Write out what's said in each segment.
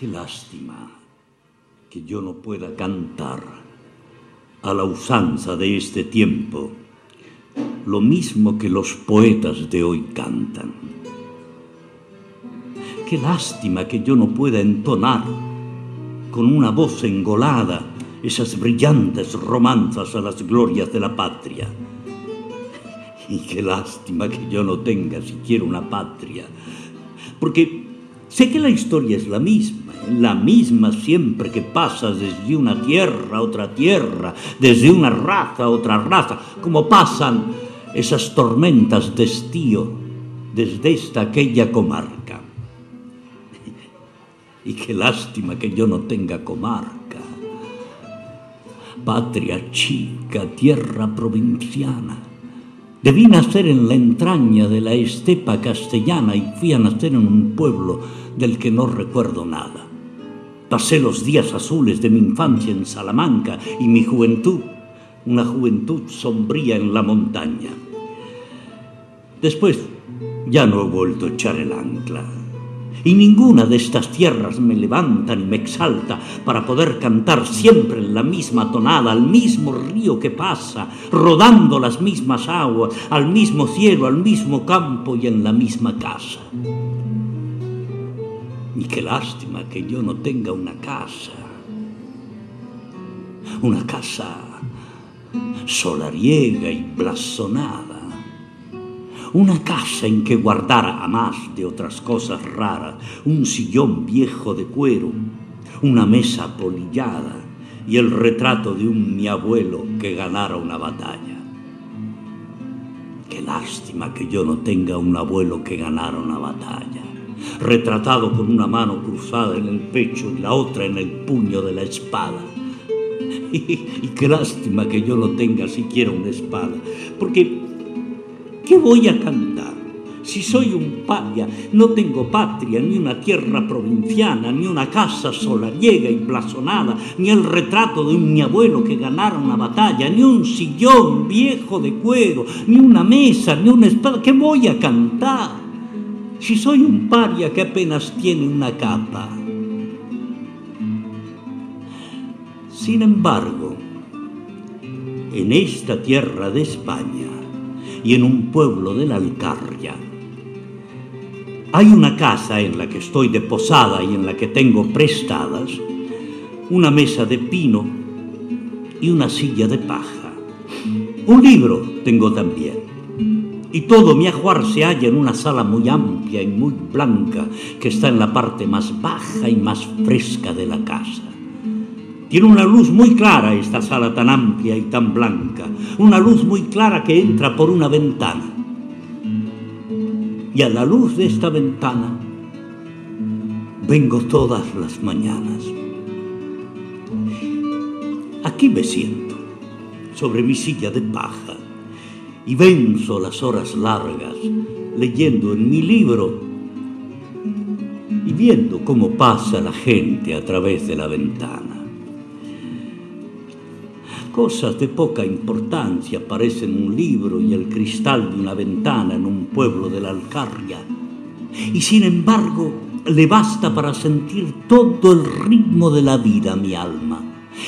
Qué lástima que yo no pueda cantar a la usanza de este tiempo lo mismo que los poetas de hoy cantan. Qué lástima que yo no pueda entonar con una voz engolada esas brillantes romanzas a las glorias de la patria. Y qué lástima que yo no tenga siquiera una patria, porque sé que la historia es la misma la misma siempre que pasas desde una tierra a otra tierra, desde una raza a otra raza, como pasan esas tormentas de estío desde esta aquella comarca. Y qué lástima que yo no tenga comarca. Patria chica, tierra provinciana. Debí nacer en la entraña de la estepa castellana y fui a nacer en un pueblo del que no recuerdo nada. Pasé los días azules de mi infancia en Salamanca y mi juventud, una juventud sombría en la montaña. Después ya no he vuelto a echar el ancla. Y ninguna de estas tierras me levanta ni me exalta para poder cantar siempre en la misma tonada, al mismo río que pasa, rodando las mismas aguas, al mismo cielo, al mismo campo y en la misma casa. Y qué lástima que yo no tenga una casa. Una casa solariega y blasonada. Una casa en que guardara, a más de otras cosas raras, un sillón viejo de cuero, una mesa polillada y el retrato de un mi abuelo que ganara una batalla. Qué lástima que yo no tenga un abuelo que ganara una batalla retratado con una mano cruzada en el pecho y la otra en el puño de la espada. Y, qué lástima que yo no tenga siquiera una espada, porque ¿qué voy a cantar? Si soy un paria, no tengo patria, ni una tierra provinciana, ni una casa solariega y blasonada, ni el retrato de un mi abuelo que ganara una batalla, ni un sillón viejo de cuero, ni una mesa, ni una espada. ¿Qué voy a cantar? si soy un paria que apenas tiene una capa. Sin embargo, en esta tierra de España y en un pueblo de la Alcarria, hay una casa en la que estoy de posada y en la que tengo prestadas una mesa de pino y una silla de paja. Un libro tengo también y todo mi ajuar se halla en una sala muy amplia y muy blanca que está en la parte más baja y más fresca de la casa. Tiene una luz muy clara esta sala tan amplia y tan blanca, una luz muy clara que entra por una ventana. Y a la luz de esta ventana vengo todas las mañanas. Aquí me siento, sobre mi silla de paja, y venzo las horas largas leyendo en mi libro y viendo cómo pasa la gente a través de la ventana. Cosas de poca importancia parecen un libro y el cristal de una ventana en un pueblo de la Alcarria. Y sin embargo, le basta para sentir todo el ritmo de la vida a mi alma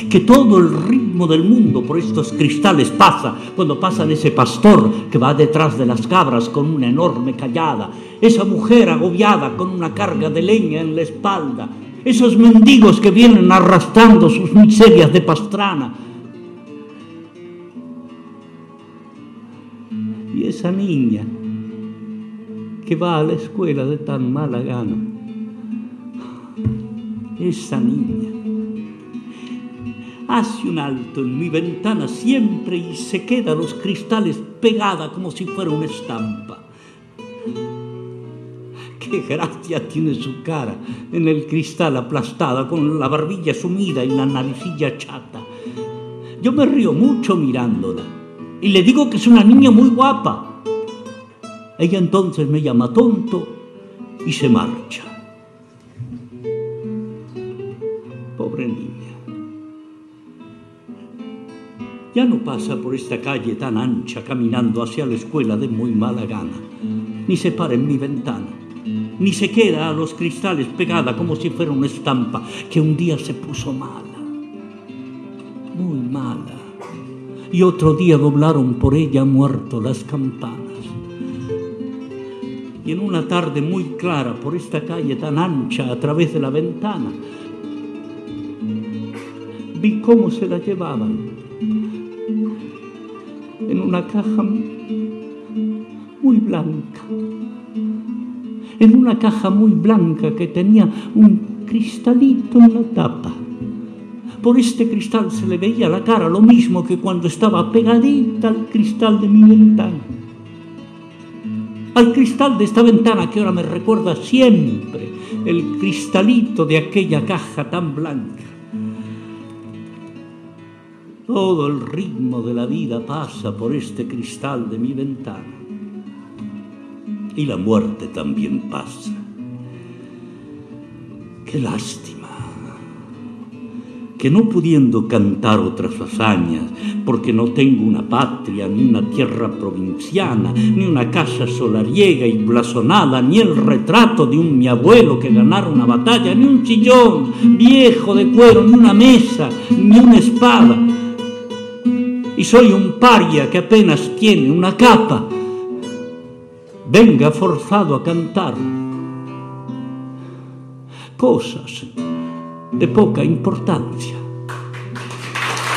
que todo el ritmo del mundo por estos cristales pasa cuando pasan ese pastor que va detrás de las cabras con una enorme callada, esa mujer agobiada con una carga de leña en la espalda, esos mendigos que vienen arrastrando sus miserias de pastrana. Y esa niña que va a la escuela de tan mala gana, esa niña hace un alto en mi ventana siempre y se queda los cristales pegada como si fuera una estampa. Qué gracia tiene su cara en el cristal aplastada, con la barbilla sumida y la naricilla chata. Yo me río mucho mirándola y le digo que es una niña muy guapa. Ella entonces me llama tonto y se marcha. Pobre niña. Ya no pasa por esta calle tan ancha caminando hacia la escuela de muy mala gana, ni se para en mi ventana, ni se queda a los cristales pegada como si fuera una estampa que un día se puso mala, muy mala, y otro día doblaron por ella muerto las campanas. Y en una tarde muy clara por esta calle tan ancha a través de la ventana, vi cómo se la llevaban en una caja muy blanca, en una caja muy blanca que tenía un cristalito en la tapa. Por este cristal se le veía la cara lo mismo que cuando estaba pegadita al cristal de mi ventana. Al cristal de esta ventana que ahora me recuerda siempre el cristalito de aquella caja tan blanca. Todo el ritmo de la vida pasa por este cristal de mi ventana. Y la muerte también pasa. Qué lástima que no pudiendo cantar otras hazañas, porque no tengo una patria, ni una tierra provinciana, ni una casa solariega y blasonada, ni el retrato de un mi abuelo que ganara una batalla, ni un chillón viejo de cuero, ni una mesa, ni una espada, y soy un paria que apenas tiene una capa, venga forzado a cantar cosas de poca importancia.